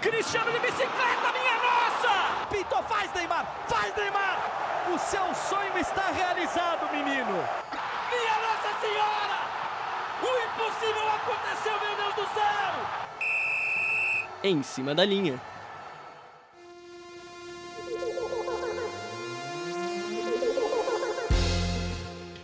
Cristiano de bicicleta, minha nossa! Pintou, faz Neymar, faz Neymar! O seu sonho está realizado, menino! Minha Nossa Senhora! O impossível aconteceu, meu Deus do céu! Em cima da linha.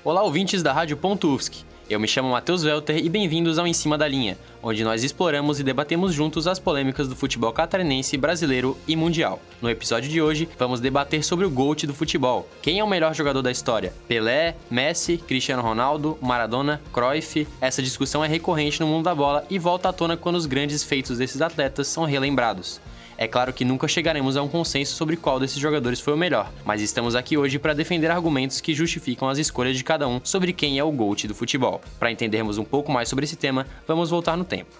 Olá, ouvintes da Rádio Pontufsk. Eu me chamo Matheus Welter e bem-vindos ao Em Cima da Linha, onde nós exploramos e debatemos juntos as polêmicas do futebol catarinense, brasileiro e mundial. No episódio de hoje, vamos debater sobre o GOAT do futebol. Quem é o melhor jogador da história? Pelé, Messi, Cristiano Ronaldo, Maradona, Cruyff? Essa discussão é recorrente no mundo da bola e volta à tona quando os grandes feitos desses atletas são relembrados. É claro que nunca chegaremos a um consenso sobre qual desses jogadores foi o melhor, mas estamos aqui hoje para defender argumentos que justificam as escolhas de cada um sobre quem é o GOAT do futebol. Para entendermos um pouco mais sobre esse tema, vamos voltar no tempo.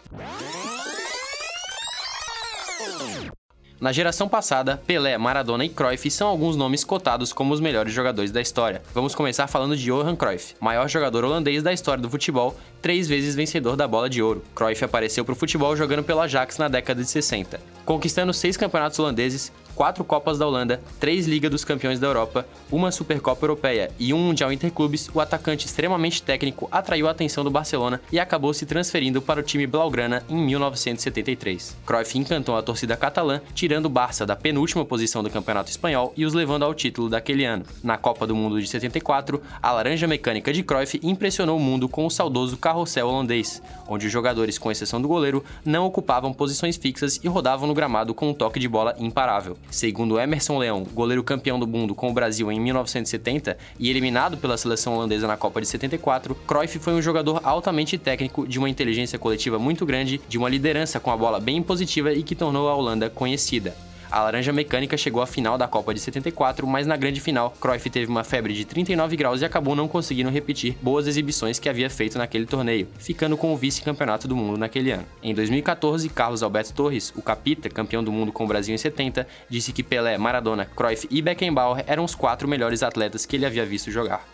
Na geração passada, Pelé, Maradona e Cruyff são alguns nomes cotados como os melhores jogadores da história. Vamos começar falando de Johan Cruyff, maior jogador holandês da história do futebol, três vezes vencedor da bola de ouro. Cruyff apareceu para o futebol jogando pelo Ajax na década de 60, conquistando seis campeonatos holandeses, quatro Copas da Holanda, três Liga dos Campeões da Europa, uma Supercopa Europeia e um Mundial Interclubes, o atacante extremamente técnico atraiu a atenção do Barcelona e acabou se transferindo para o time Blaugrana em 1973. Cruyff encantou a torcida catalã, tirando o Barça da penúltima posição do Campeonato Espanhol e os levando ao título daquele ano. Na Copa do Mundo de 74, a laranja mecânica de Cruyff impressionou o mundo com o saudoso carrossel holandês, onde os jogadores, com exceção do goleiro, não ocupavam posições fixas e rodavam no gramado com um toque de bola imparável. Segundo Emerson Leão, goleiro campeão do mundo com o Brasil em 1970 e eliminado pela seleção holandesa na Copa de 74, Cruyff foi um jogador altamente técnico, de uma inteligência coletiva muito grande, de uma liderança com a bola bem positiva e que tornou a Holanda conhecida. A Laranja Mecânica chegou à final da Copa de 74, mas na grande final, Cruyff teve uma febre de 39 graus e acabou não conseguindo repetir boas exibições que havia feito naquele torneio, ficando com o vice-campeonato do mundo naquele ano. Em 2014, Carlos Alberto Torres, o capita, campeão do mundo com o Brasil em 70, disse que Pelé, Maradona, Cruyff e Beckenbauer eram os quatro melhores atletas que ele havia visto jogar.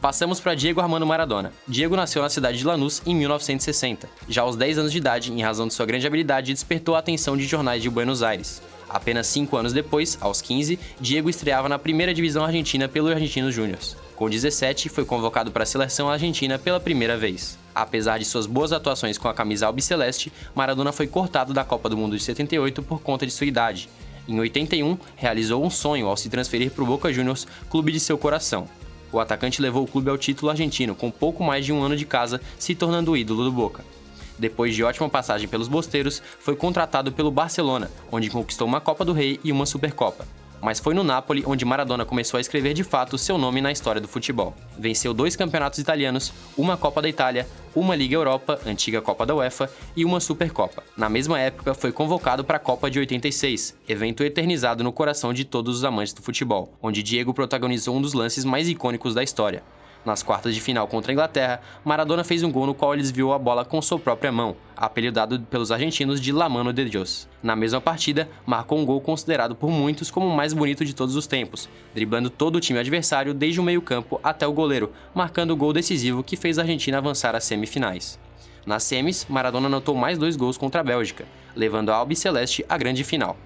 Passamos para Diego Armando Maradona. Diego nasceu na cidade de Lanús em 1960. Já aos 10 anos de idade, em razão de sua grande habilidade, despertou a atenção de jornais de Buenos Aires. Apenas cinco anos depois, aos 15, Diego estreava na primeira divisão argentina pelo Argentinos Júniors. Com 17, foi convocado para a seleção argentina pela primeira vez. Apesar de suas boas atuações com a camisa albiceleste, Maradona foi cortado da Copa do Mundo de 78 por conta de sua idade. Em 81, realizou um sonho ao se transferir para o Boca Juniors, clube de seu coração. O atacante levou o clube ao título argentino com pouco mais de um ano de casa, se tornando o ídolo do Boca. Depois de ótima passagem pelos Bosteiros, foi contratado pelo Barcelona, onde conquistou uma Copa do Rei e uma Supercopa. Mas foi no Napoli onde Maradona começou a escrever de fato seu nome na história do futebol. Venceu dois campeonatos italianos, uma Copa da Itália, uma Liga Europa, antiga Copa da UEFA, e uma Supercopa. Na mesma época, foi convocado para a Copa de 86, evento eternizado no coração de todos os amantes do futebol, onde Diego protagonizou um dos lances mais icônicos da história, nas quartas de final contra a Inglaterra, Maradona fez um gol no qual ele desviou a bola com sua própria mão, apelidado pelos argentinos de La Mano de Dios. Na mesma partida, marcou um gol considerado por muitos como o mais bonito de todos os tempos, driblando todo o time adversário desde o meio-campo até o goleiro, marcando o gol decisivo que fez a Argentina avançar às semifinais. Nas semis, Maradona anotou mais dois gols contra a Bélgica, levando a Albiceleste à grande final.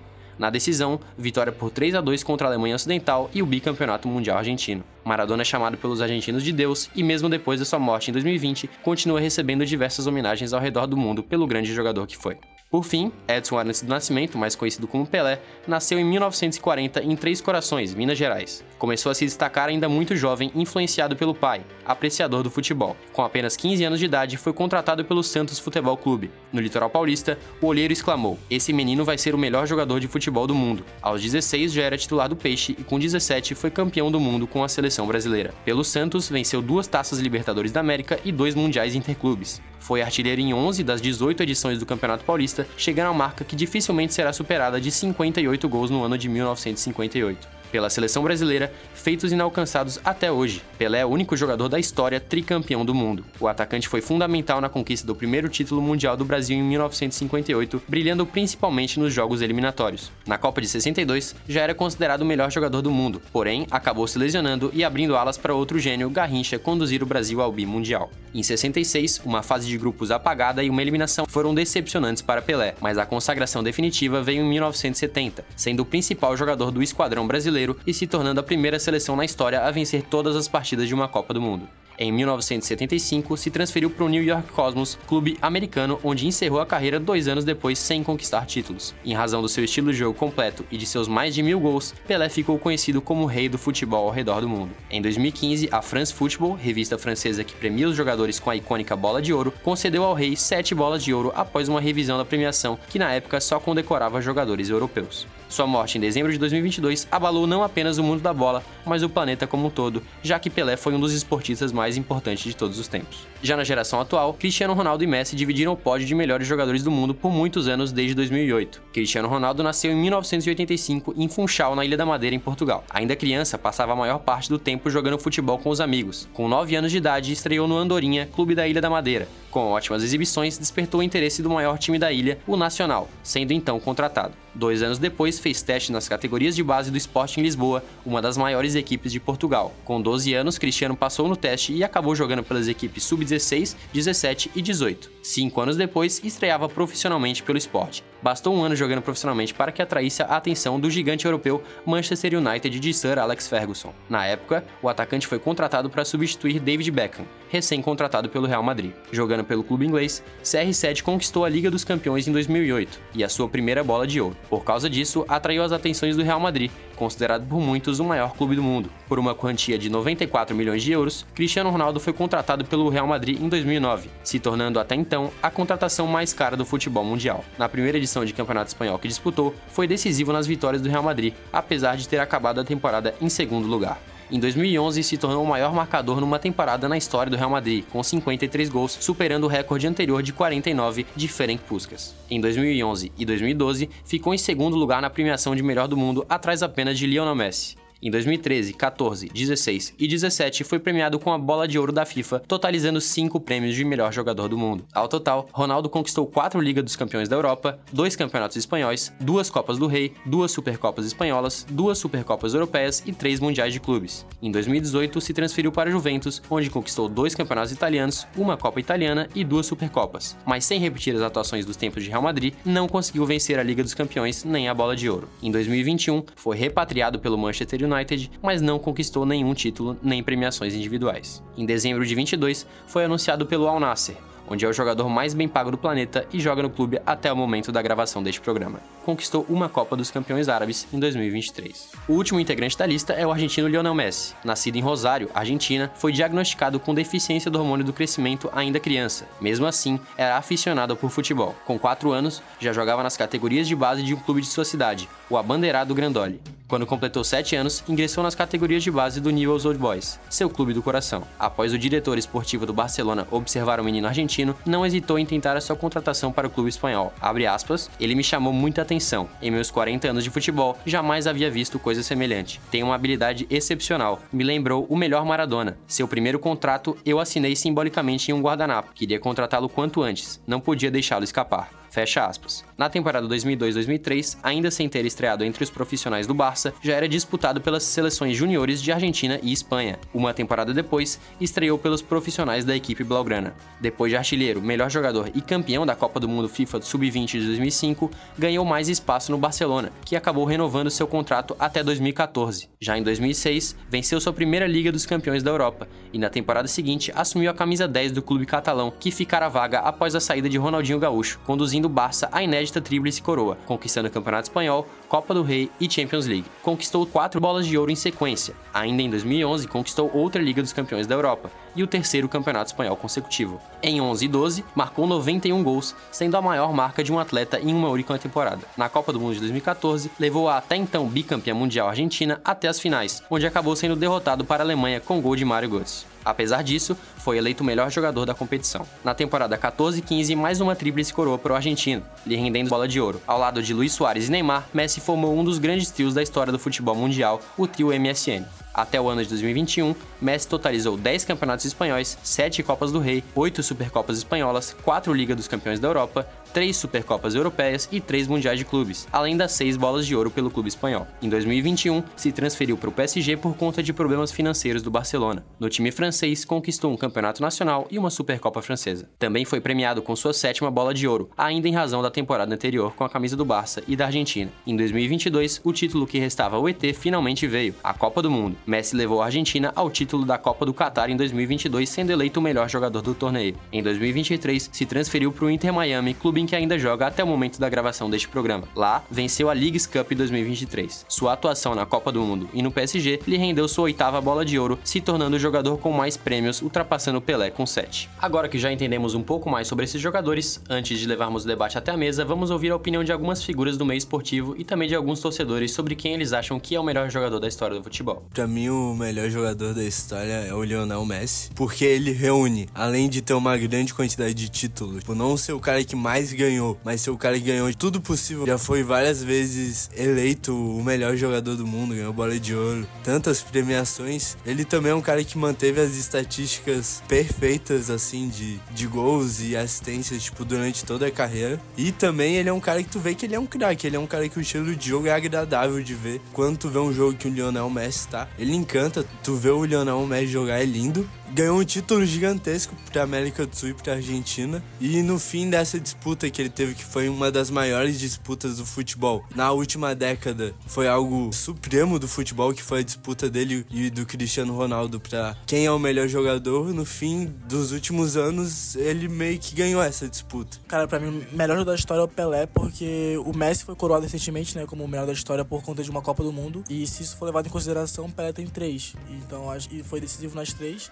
Na decisão, vitória por 3 a 2 contra a Alemanha Ocidental e o bicampeonato mundial argentino. Maradona é chamado pelos argentinos de Deus e, mesmo depois da sua morte em 2020, continua recebendo diversas homenagens ao redor do mundo pelo grande jogador que foi. Por fim, Edson Arantes do Nascimento, mais conhecido como Pelé, nasceu em 1940 em Três Corações, Minas Gerais. Começou a se destacar ainda muito jovem, influenciado pelo pai, apreciador do futebol. Com apenas 15 anos de idade, foi contratado pelo Santos Futebol Clube. No litoral paulista, o olheiro exclamou: Esse menino vai ser o melhor jogador de futebol do mundo. Aos 16 já era titular do Peixe e com 17 foi campeão do mundo com a seleção brasileira. Pelo Santos, venceu duas taças Libertadores da América e dois Mundiais Interclubes. Foi artilheiro em 11 das 18 edições do Campeonato Paulista, chegando a marca que dificilmente será superada de 58 gols no ano de 1958. Pela seleção brasileira, feitos inalcançados até hoje. Pelé é o único jogador da história tricampeão do mundo. O atacante foi fundamental na conquista do primeiro título mundial do Brasil em 1958, brilhando principalmente nos jogos eliminatórios. Na Copa de 62, já era considerado o melhor jogador do mundo, porém acabou se lesionando e abrindo alas para outro gênio, Garrincha, conduzir o Brasil ao bimundial. Em 66, uma fase de grupos apagada e uma eliminação foram decepcionantes para Pelé, mas a consagração definitiva veio em 1970, sendo o principal jogador do esquadrão brasileiro e se tornando a primeira seleção na história a vencer todas as partidas de uma Copa do Mundo. Em 1975, se transferiu para o New York Cosmos, clube americano onde encerrou a carreira dois anos depois sem conquistar títulos. Em razão do seu estilo de jogo completo e de seus mais de mil gols, Pelé ficou conhecido como o rei do futebol ao redor do mundo. Em 2015, a France Football, revista francesa que premia os jogadores com a icônica bola de ouro, concedeu ao rei sete bolas de ouro após uma revisão da premiação que na época só condecorava jogadores europeus. Sua morte em dezembro de 2022 abalou não apenas o mundo da bola, mas o planeta como um todo, já que Pelé foi um dos esportistas mais importantes de todos os tempos. Já na geração atual, Cristiano Ronaldo e Messi dividiram o pódio de melhores jogadores do mundo por muitos anos desde 2008. Cristiano Ronaldo nasceu em 1985 em Funchal, na Ilha da Madeira, em Portugal. Ainda criança, passava a maior parte do tempo jogando futebol com os amigos. Com 9 anos de idade, estreou no Andorinha, clube da Ilha da Madeira. Com ótimas exibições, despertou o interesse do maior time da ilha, o Nacional, sendo então contratado. Dois anos depois, fez teste nas categorias de base do Sporting Lisboa, uma das maiores equipes de Portugal. Com 12 anos, Cristiano passou no teste e acabou jogando pelas equipes sub-16, 17 e 18. Cinco anos depois, estreava profissionalmente pelo esporte. Bastou um ano jogando profissionalmente para que atraísse a atenção do gigante europeu Manchester United de Sir Alex Ferguson. Na época, o atacante foi contratado para substituir David Beckham, recém-contratado pelo Real Madrid. Jogando pelo clube inglês, CR7 conquistou a Liga dos Campeões em 2008 e a sua primeira bola de ouro. Por causa disso, atraiu as atenções do Real Madrid, considerado por muitos o maior clube do mundo. Por uma quantia de 94 milhões de euros, Cristiano Ronaldo foi contratado pelo Real Madrid em 2009, se tornando até então a contratação mais cara do futebol mundial. Na primeira edição de Campeonato Espanhol que disputou, foi decisivo nas vitórias do Real Madrid, apesar de ter acabado a temporada em segundo lugar. Em 2011, se tornou o maior marcador numa temporada na história do Real Madrid, com 53 gols, superando o recorde anterior de 49 de Ferenc Puskas. Em 2011 e 2012, ficou em segundo lugar na premiação de melhor do mundo, atrás apenas de Lionel Messi. Em 2013, 14, 16 e 17 foi premiado com a Bola de Ouro da FIFA, totalizando 5 prêmios de melhor jogador do mundo. Ao total, Ronaldo conquistou 4 Liga dos Campeões da Europa, 2 Campeonatos Espanhóis, 2 Copas do Rei, 2 Supercopas Espanholas, 2 Supercopas Europeias e 3 Mundiais de Clubes. Em 2018, se transferiu para Juventus, onde conquistou 2 Campeonatos Italianos, uma Copa Italiana e 2 Supercopas. Mas sem repetir as atuações dos tempos de Real Madrid, não conseguiu vencer a Liga dos Campeões nem a Bola de Ouro. Em 2021, foi repatriado pelo Manchester United United, mas não conquistou nenhum título nem premiações individuais. Em dezembro de 22, foi anunciado pelo Al Nasser, onde é o jogador mais bem pago do planeta e joga no clube até o momento da gravação deste programa. Conquistou uma Copa dos Campeões Árabes em 2023. O último integrante da lista é o argentino Lionel Messi. Nascido em Rosário, Argentina, foi diagnosticado com deficiência do hormônio do crescimento ainda criança. Mesmo assim, era aficionado por futebol. Com 4 anos, já jogava nas categorias de base de um clube de sua cidade, o Abandeirado Grandoli. Quando completou 7 anos, ingressou nas categorias de base do Newell's Old Boys, seu clube do coração. Após o diretor esportivo do Barcelona observar o menino argentino, não hesitou em tentar a sua contratação para o clube espanhol. Aspas, ele me chamou muita atenção. Em meus 40 anos de futebol, jamais havia visto coisa semelhante. Tem uma habilidade excepcional. Me lembrou o melhor Maradona. Seu primeiro contrato eu assinei simbolicamente em um guardanapo. Queria contratá-lo quanto antes. Não podia deixá-lo escapar. Fecha aspas. Na temporada 2002-2003, ainda sem ter estreado entre os profissionais do Barça, já era disputado pelas seleções juniores de Argentina e Espanha. Uma temporada depois, estreou pelos profissionais da equipe blaugrana. Depois de artilheiro, melhor jogador e campeão da Copa do Mundo FIFA Sub-20 de 2005, ganhou mais espaço no Barcelona, que acabou renovando seu contrato até 2014. Já em 2006, venceu sua primeira Liga dos Campeões da Europa e na temporada seguinte assumiu a camisa 10 do clube catalão, que ficara vaga após a saída de Ronaldinho Gaúcho, conduzindo conduzindo o Barça à inédita tríplice coroa, conquistando o Campeonato Espanhol, Copa do Rei e Champions League. Conquistou quatro bolas de ouro em sequência. Ainda em 2011, conquistou outra Liga dos Campeões da Europa e o terceiro Campeonato Espanhol consecutivo. Em 11 e 12, marcou 91 gols, sendo a maior marca de um atleta em uma única temporada. Na Copa do Mundo de 2014, levou a até então bicampeã mundial Argentina até as finais, onde acabou sendo derrotado para a Alemanha com gol de Mario Götze. Apesar disso, foi eleito o melhor jogador da competição. Na temporada 14-15, mais uma tríplice coroa para o argentino, lhe rendendo bola de ouro. Ao lado de Luiz Soares e Neymar, Messi formou um dos grandes trios da história do futebol mundial, o trio MSN. Até o ano de 2021, Messi totalizou 10 campeonatos espanhóis, 7 Copas do Rei, 8 Supercopas espanholas, 4 Liga dos Campeões da Europa, 3 Supercopas Europeias e 3 Mundiais de Clubes, além das 6 bolas de ouro pelo clube espanhol. Em 2021, se transferiu para o PSG por conta de problemas financeiros do Barcelona. No time francês, conquistou um campeonato nacional e uma Supercopa francesa. Também foi premiado com sua sétima bola de ouro, ainda em razão da temporada anterior com a camisa do Barça e da Argentina. Em 2022, o título que restava ao ET finalmente veio, a Copa do Mundo. Messi levou a Argentina ao título da Copa do Catar em 2022, sendo eleito o melhor jogador do torneio. Em 2023, se transferiu para o Inter Miami, clube em que ainda joga até o momento da gravação deste programa. Lá, venceu a Leagues Cup 2023. Sua atuação na Copa do Mundo e no PSG lhe rendeu sua oitava bola de ouro, se tornando o jogador com mais prêmios, ultrapassando Pelé com 7. Agora que já entendemos um pouco mais sobre esses jogadores, antes de levarmos o debate até a mesa, vamos ouvir a opinião de algumas figuras do meio esportivo e também de alguns torcedores sobre quem eles acham que é o melhor jogador da história do futebol. Para mim, o melhor jogador da história é o Lionel Messi, porque ele reúne, além de ter uma grande quantidade de títulos, não ser o cara que mais ganhou, mas ser o cara que ganhou tudo possível. Já foi várias vezes eleito o melhor jogador do mundo, ganhou bola de ouro, tantas premiações. Ele também é um cara que manteve as estatísticas perfeitas, assim, de, de gols e assistências, tipo, durante toda a carreira. E também ele é um cara que tu vê que ele é um craque, ele é um cara que o estilo de jogo é agradável de ver. Quando tu vê um jogo que o Lionel Messi tá, ele encanta. Tu vê o Lionel Messi jogar, é lindo ganhou um título gigantesco para América do Sul e para Argentina. E no fim dessa disputa que ele teve, que foi uma das maiores disputas do futebol na última década, foi algo supremo do futebol, que foi a disputa dele e do Cristiano Ronaldo para quem é o melhor jogador. No fim dos últimos anos, ele meio que ganhou essa disputa. Cara, para mim, o melhor jogador da história é o Pelé, porque o Messi foi coroado recentemente, né, como o melhor da história por conta de uma Copa do Mundo. E se isso for levado em consideração, o Pelé tem três. Então, e foi decisivo nas três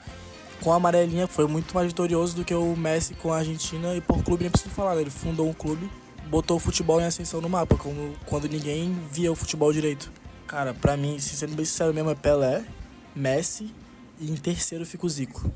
com a amarelinha foi muito mais vitorioso do que o Messi com a Argentina e por clube nem preciso falar, ele fundou um clube, botou o futebol em ascensão no mapa, como quando ninguém via o futebol direito. Cara, pra mim, sendo bem sincero mesmo, é Pelé, Messi e em terceiro fica o Zico.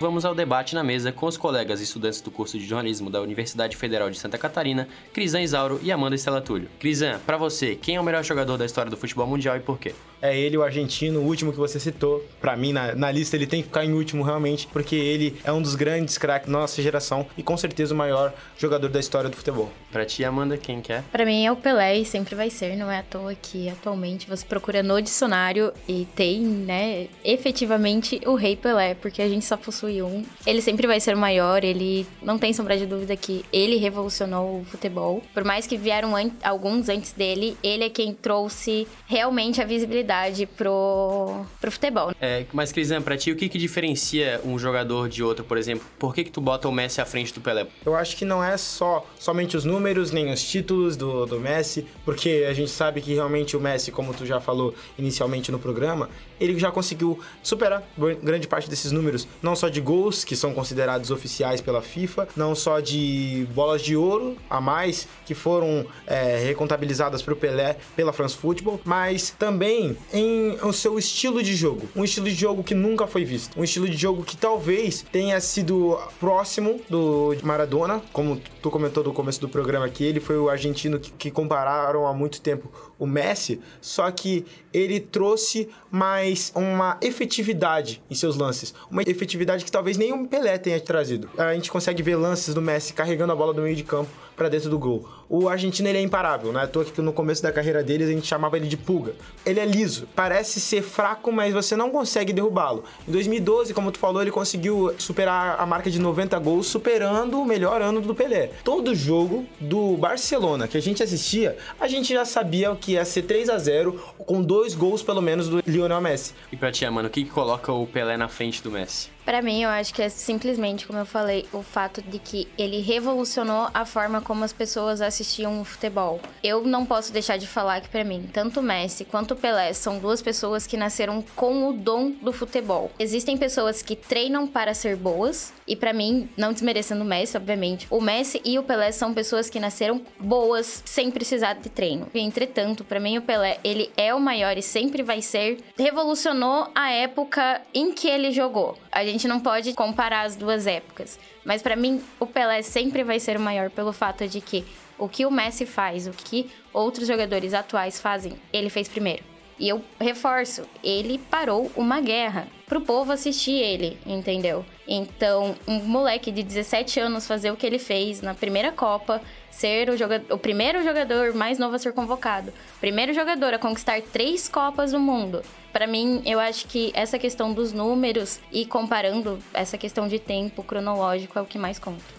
Vamos ao debate na mesa com os colegas estudantes do curso de jornalismo da Universidade Federal de Santa Catarina, Crisan Isauro e Amanda Estela Túlio. Crisan, para você, quem é o melhor jogador da história do futebol mundial e por quê? É ele, o argentino, o último que você citou. Para mim, na, na, lista, ele tem que ficar em último realmente, porque ele é um dos grandes craques da nossa geração e com certeza o maior jogador da história do futebol. Para ti, Amanda, quem quer? É? Para mim é o Pelé e sempre vai ser, não é à toa que atualmente você procura no dicionário e tem, né, efetivamente o Rei Pelé, porque a gente só possui ele sempre vai ser o maior, ele não tem sombra de dúvida que ele revolucionou o futebol. Por mais que vieram an alguns antes dele, ele é quem trouxe realmente a visibilidade pro, pro futebol. É, mas, Crisan, pra ti, o que, que diferencia um jogador de outro, por exemplo? Por que, que tu bota o Messi à frente do Pelé? Eu acho que não é só somente os números, nem os títulos do, do Messi, porque a gente sabe que realmente o Messi, como tu já falou inicialmente no programa, ele já conseguiu superar grande parte desses números, não só de de gols que são considerados oficiais pela FIFA, não só de bolas de ouro a mais que foram é, recontabilizadas para o Pelé pela France Football, mas também em o seu estilo de jogo, um estilo de jogo que nunca foi visto, um estilo de jogo que talvez tenha sido próximo do Maradona, como tu comentou no começo do programa que ele foi o argentino que, que compararam há muito tempo o Messi, só que ele trouxe mais uma efetividade em seus lances, uma efetividade que talvez nem o Pelé tenha trazido. A gente consegue ver lances do Messi carregando a bola do meio de campo para dentro do gol. O argentino ele é imparável, né? Tô que no começo da carreira dele a gente chamava ele de pulga. Ele é liso, parece ser fraco, mas você não consegue derrubá-lo. Em 2012, como tu falou, ele conseguiu superar a marca de 90 gols, superando o melhor ano do Pelé. Todo jogo do Barcelona que a gente assistia, a gente já sabia que ia ser 3 a 0 com dois gols pelo menos do Lionel Messi. E pra ti, mano, o que, que coloca o Pelé na frente do Messi? Para mim, eu acho que é simplesmente, como eu falei, o fato de que ele revolucionou a forma como as pessoas assistiam o futebol. Eu não posso deixar de falar que para mim, tanto Messi quanto Pelé são duas pessoas que nasceram com o dom do futebol. Existem pessoas que treinam para ser boas e para mim, não desmerecendo o Messi, obviamente, o Messi e o Pelé são pessoas que nasceram boas sem precisar de treino. Entretanto, para mim o Pelé, ele é o maior e sempre vai ser, revolucionou a época em que ele jogou. A gente não pode comparar as duas épocas. Mas para mim, o Pelé sempre vai ser o maior pelo fato de que o que o Messi faz, o que outros jogadores atuais fazem, ele fez primeiro. E eu reforço, ele parou uma guerra pro povo assistir ele, entendeu? Então, um moleque de 17 anos fazer o que ele fez na primeira Copa, ser o, jogador, o primeiro jogador mais novo a ser convocado, primeiro jogador a conquistar três Copas do Mundo. Para mim, eu acho que essa questão dos números e comparando essa questão de tempo cronológico é o que mais conta.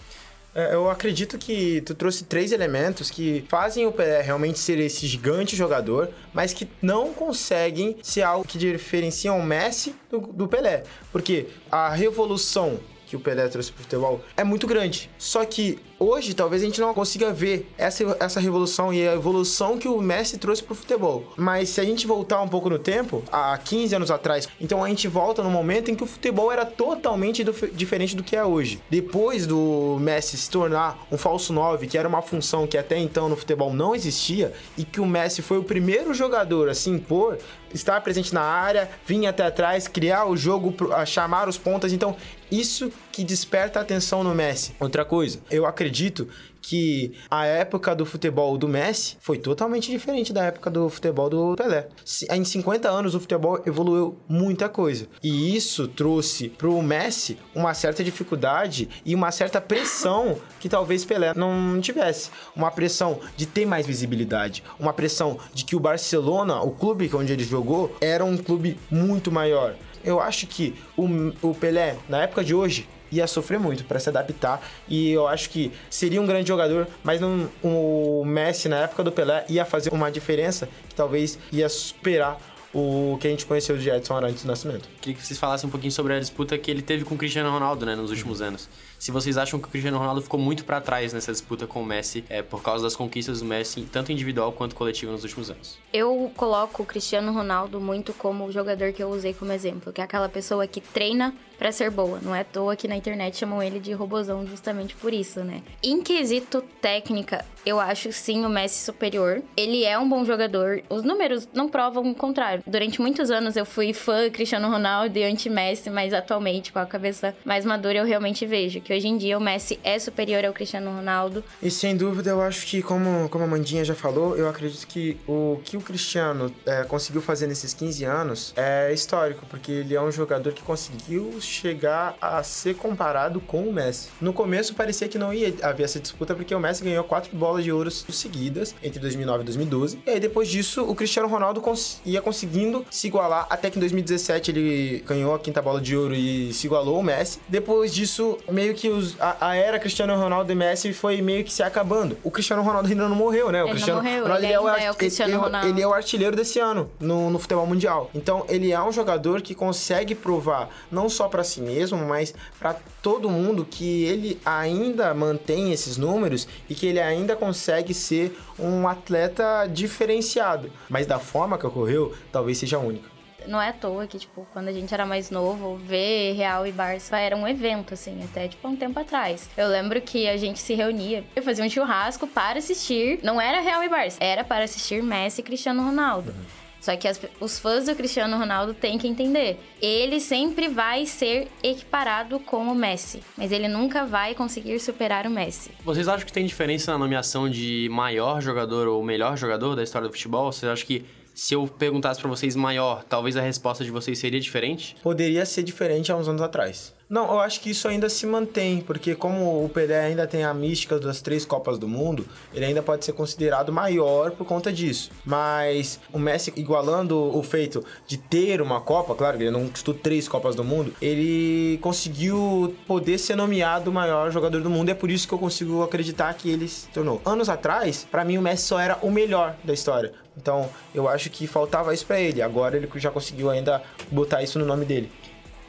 É, eu acredito que tu trouxe três elementos que fazem o Pelé realmente ser esse gigante jogador, mas que não conseguem ser algo que diferenciam o Messi do, do Pelé. Porque a revolução que o Pelé trouxe pro futebol é muito grande. Só que hoje talvez a gente não consiga ver essa, essa revolução e a evolução que o Messi trouxe pro futebol. Mas se a gente voltar um pouco no tempo, há 15 anos atrás, então a gente volta no momento em que o futebol era totalmente do, diferente do que é hoje. Depois do Messi se tornar um falso 9, que era uma função que até então no futebol não existia, e que o Messi foi o primeiro jogador a se impor, estar presente na área, vir até atrás, criar o jogo, chamar os pontas. Então, isso que desperta a atenção no Messi. Outra coisa, eu acredito que a época do futebol do Messi foi totalmente diferente da época do futebol do Pelé. Em 50 anos o futebol evoluiu muita coisa. E isso trouxe pro Messi uma certa dificuldade e uma certa pressão que talvez Pelé não tivesse. Uma pressão de ter mais visibilidade, uma pressão de que o Barcelona, o clube onde ele jogou, era um clube muito maior. Eu acho que o, o Pelé, na época de hoje, ia sofrer muito para se adaptar e eu acho que seria um grande jogador, mas não, o Messi na época do Pelé ia fazer uma diferença que talvez ia superar o que a gente conheceu de Edson Arantes do Nascimento. Queria que vocês falassem um pouquinho sobre a disputa que ele teve com o Cristiano Ronaldo, né, nos últimos anos se vocês acham que o Cristiano Ronaldo ficou muito para trás nessa disputa com o Messi, é, por causa das conquistas do Messi, tanto individual quanto coletivo nos últimos anos. Eu coloco o Cristiano Ronaldo muito como o jogador que eu usei como exemplo, que é aquela pessoa que treina para ser boa. Não é à toa que na internet chamam ele de robozão justamente por isso, né? Em quesito técnica, eu acho sim o Messi superior. Ele é um bom jogador. Os números não provam o contrário. Durante muitos anos eu fui fã Cristiano Ronaldo e anti-Messi, mas atualmente, com a cabeça mais madura, eu realmente vejo que que hoje em dia o Messi é superior ao Cristiano Ronaldo. E sem dúvida, eu acho que, como, como a Mandinha já falou, eu acredito que o que o Cristiano é, conseguiu fazer nesses 15 anos é histórico, porque ele é um jogador que conseguiu chegar a ser comparado com o Messi. No começo parecia que não ia haver essa disputa, porque o Messi ganhou quatro bolas de ouro seguidas entre 2009 e 2012. E aí depois disso, o Cristiano Ronaldo cons ia conseguindo se igualar, até que em 2017 ele ganhou a quinta bola de ouro e se igualou ao Messi. Depois disso, meio que que os, a, a, era Cristiano Ronaldo e Messi foi meio que se acabando. O Cristiano Ronaldo ainda não morreu, né? O ele Cristiano não morreu, Ronaldo ele, é, o, é o Cristiano ele, Ronaldo. Ele é o artilheiro desse ano no, no futebol mundial. Então, ele é um jogador que consegue provar, não só para si mesmo, mas para todo mundo, que ele ainda mantém esses números e que ele ainda consegue ser um atleta diferenciado. Mas da forma que ocorreu, talvez seja única não é à toa que, tipo, quando a gente era mais novo, ver Real e Barça era um evento, assim, até, tipo, um tempo atrás. Eu lembro que a gente se reunia e fazia um churrasco para assistir, não era Real e Barça, era para assistir Messi e Cristiano Ronaldo. Uhum. Só que as, os fãs do Cristiano Ronaldo têm que entender. Ele sempre vai ser equiparado com o Messi, mas ele nunca vai conseguir superar o Messi. Vocês acham que tem diferença na nomeação de maior jogador ou melhor jogador da história do futebol? Vocês acham que se eu perguntasse para vocês maior, talvez a resposta de vocês seria diferente? Poderia ser diferente há uns anos atrás. Não, eu acho que isso ainda se mantém, porque como o Pelé ainda tem a mística das três Copas do Mundo, ele ainda pode ser considerado maior por conta disso. Mas o Messi igualando o feito de ter uma Copa, claro que ele não conquistou três Copas do Mundo, ele conseguiu poder ser nomeado o maior jogador do mundo e é por isso que eu consigo acreditar que ele se tornou. Anos atrás, para mim o Messi só era o melhor da história. Então, eu acho que faltava isso para ele. Agora ele já conseguiu ainda botar isso no nome dele.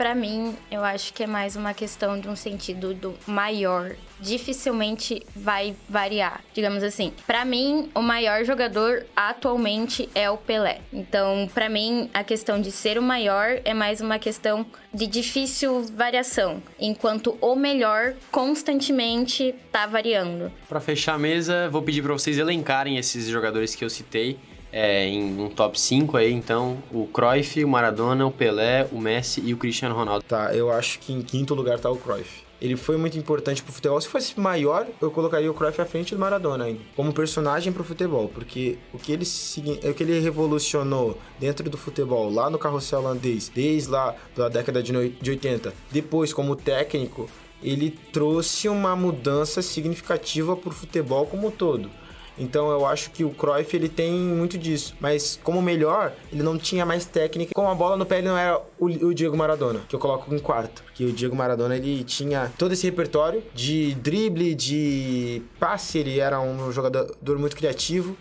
Para mim, eu acho que é mais uma questão de um sentido do maior. Dificilmente vai variar, digamos assim. Para mim, o maior jogador atualmente é o Pelé. Então, para mim, a questão de ser o maior é mais uma questão de difícil variação, enquanto o melhor constantemente tá variando. Para fechar a mesa, vou pedir para vocês elencarem esses jogadores que eu citei é, em um top 5 aí, então, o Cruyff, o Maradona, o Pelé, o Messi e o Cristiano Ronaldo. Tá, eu acho que em quinto lugar tá o Cruyff. Ele foi muito importante pro futebol. Se fosse maior, eu colocaria o Cruyff à frente do Maradona ainda, como personagem pro futebol, porque o que ele o que ele revolucionou dentro do futebol lá no carrossel holandês, desde lá da década de 80, depois como técnico, ele trouxe uma mudança significativa pro futebol como um todo. Então eu acho que o Cruyff ele tem muito disso. Mas como melhor, ele não tinha mais técnica. Com a bola no pé, ele não era o, o Diego Maradona, que eu coloco em quarto. Porque o Diego Maradona ele tinha todo esse repertório de drible, de passe, ele era um jogador muito criativo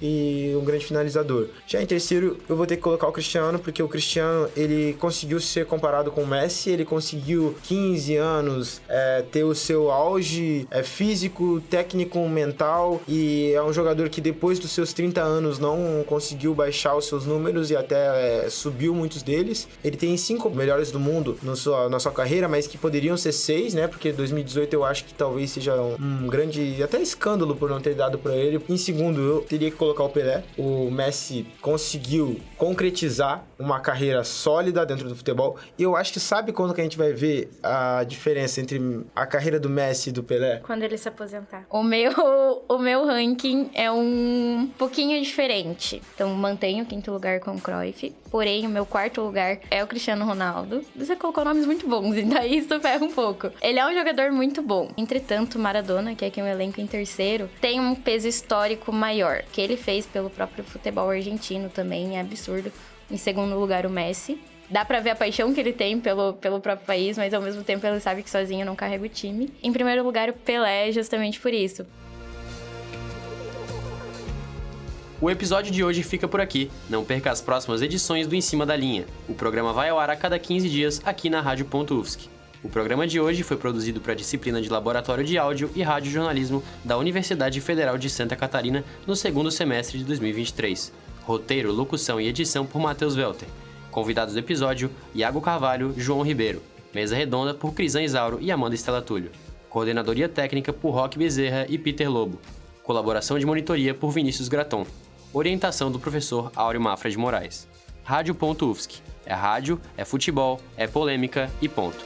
e um grande finalizador. Já em terceiro, eu vou ter que colocar o Cristiano, porque o Cristiano ele conseguiu ser comparado com o Messi, ele conseguiu 15 anos é, ter o seu auge é, físico, técnico, mental e é um jogador que depois dos seus 30 anos não conseguiu baixar os seus números e até é, subiu muitos deles. Ele tem cinco melhores do mundo na sua, na sua carreira, mas que poderiam ser seis, né? Porque 2018 eu acho que talvez seja um, um grande até escândalo por não ter dado para ele. Em segundo, eu teria que colocar o Pelé. O Messi conseguiu concretizar uma carreira sólida dentro do futebol. E eu acho que sabe quando que a gente vai ver a diferença entre a carreira do Messi e do Pelé? Quando ele se aposentar. O meu, o meu ranking é um pouquinho diferente. Então mantenho o quinto lugar com o Cruyff. Porém, o meu quarto lugar é o Cristiano Ronaldo. Você colocou nomes muito bons, e daí isso ferra um pouco. Ele é um jogador muito bom. Entretanto, Maradona, que é quem o elenco em terceiro, tem um peso histórico maior. Que ele fez pelo próprio futebol argentino também é absurdo. Em segundo lugar, o Messi. Dá pra ver a paixão que ele tem pelo, pelo próprio país, mas ao mesmo tempo ele sabe que sozinho não carrega o time. Em primeiro lugar, o Pelé, justamente por isso. O episódio de hoje fica por aqui. Não perca as próximas edições do Em Cima da Linha. O programa vai ao ar a cada 15 dias aqui na Rádio UFSC. O programa de hoje foi produzido para a disciplina de Laboratório de Áudio e Rádio Jornalismo da Universidade Federal de Santa Catarina no segundo semestre de 2023. Roteiro, locução e edição por Matheus Welter. Convidados do episódio: Iago Carvalho, João Ribeiro. Mesa redonda por Crisan Isauro e Amanda Estela Túlio. Coordenadoria técnica por Roque Bezerra e Peter Lobo. Colaboração de monitoria por Vinícius Graton. Orientação do professor Áureo Mafra de Moraes. Rádio.UFSC. É rádio, é futebol, é polêmica e ponto.